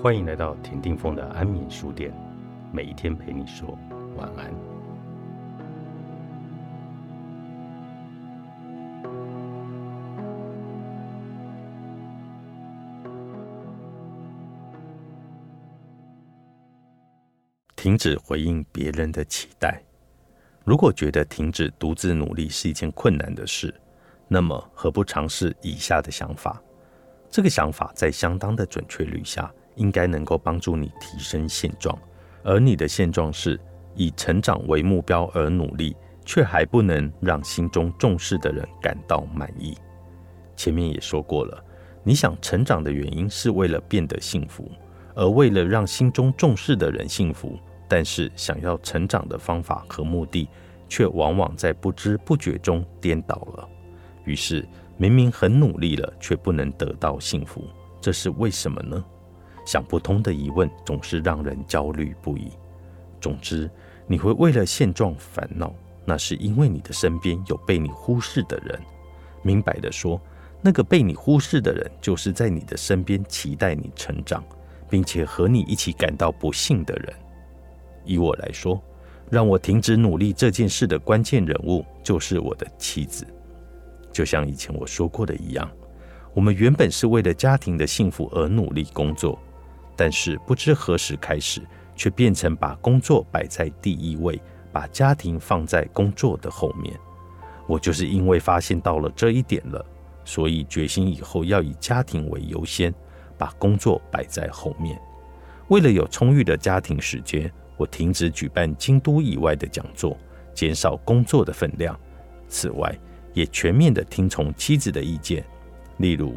欢迎来到田定峰的安眠书店，每一天陪你说晚安。停止回应别人的期待。如果觉得停止独自努力是一件困难的事，那么何不尝试以下的想法？这个想法在相当的准确率下，应该能够帮助你提升现状。而你的现状是以成长为目标而努力，却还不能让心中重视的人感到满意。前面也说过了，你想成长的原因是为了变得幸福，而为了让心中重视的人幸福。但是，想要成长的方法和目的，却往往在不知不觉中颠倒了。于是，明明很努力了，却不能得到幸福，这是为什么呢？想不通的疑问总是让人焦虑不已。总之，你会为了现状烦恼，那是因为你的身边有被你忽视的人。明白的说，那个被你忽视的人，就是在你的身边期待你成长，并且和你一起感到不幸的人。以我来说，让我停止努力这件事的关键人物就是我的妻子。就像以前我说过的一样，我们原本是为了家庭的幸福而努力工作，但是不知何时开始，却变成把工作摆在第一位，把家庭放在工作的后面。我就是因为发现到了这一点了，所以决心以后要以家庭为优先，把工作摆在后面。为了有充裕的家庭时间。我停止举办京都以外的讲座，减少工作的分量。此外，也全面的听从妻子的意见。例如，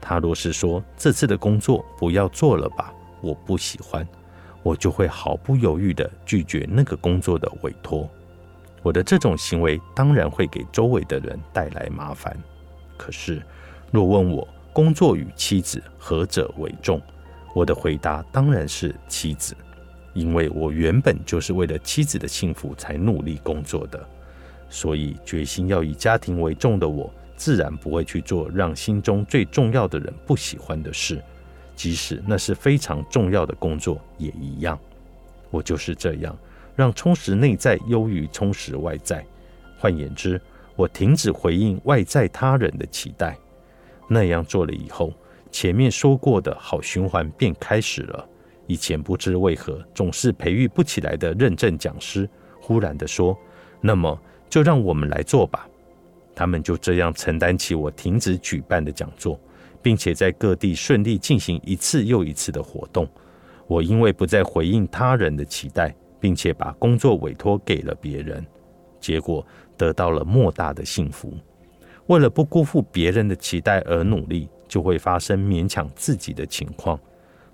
他若是说这次的工作不要做了吧，我不喜欢，我就会毫不犹豫的拒绝那个工作的委托。我的这种行为当然会给周围的人带来麻烦。可是，若问我工作与妻子何者为重，我的回答当然是妻子。因为我原本就是为了妻子的幸福才努力工作的，所以决心要以家庭为重的我，自然不会去做让心中最重要的人不喜欢的事，即使那是非常重要的工作也一样。我就是这样，让充实内在优于充实外在。换言之，我停止回应外在他人的期待。那样做了以后，前面说过的好循环便开始了。以前不知为何总是培育不起来的认证讲师，忽然的说：“那么就让我们来做吧。”他们就这样承担起我停止举办的讲座，并且在各地顺利进行一次又一次的活动。我因为不再回应他人的期待，并且把工作委托给了别人，结果得到了莫大的幸福。为了不辜负别人的期待而努力，就会发生勉强自己的情况，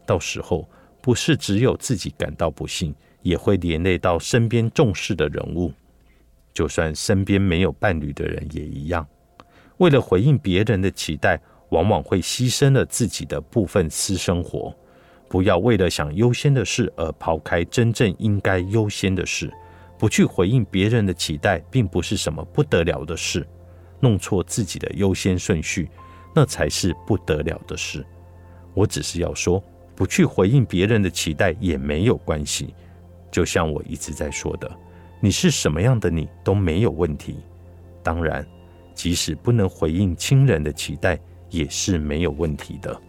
到时候。不是只有自己感到不幸，也会连累到身边重视的人物。就算身边没有伴侣的人也一样。为了回应别人的期待，往往会牺牲了自己的部分私生活。不要为了想优先的事而抛开真正应该优先的事。不去回应别人的期待，并不是什么不得了的事。弄错自己的优先顺序，那才是不得了的事。我只是要说。不去回应别人的期待也没有关系，就像我一直在说的，你是什么样的你都没有问题。当然，即使不能回应亲人的期待也是没有问题的。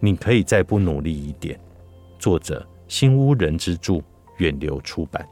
你可以再不努力一点。作者：新屋人之助，远流出版。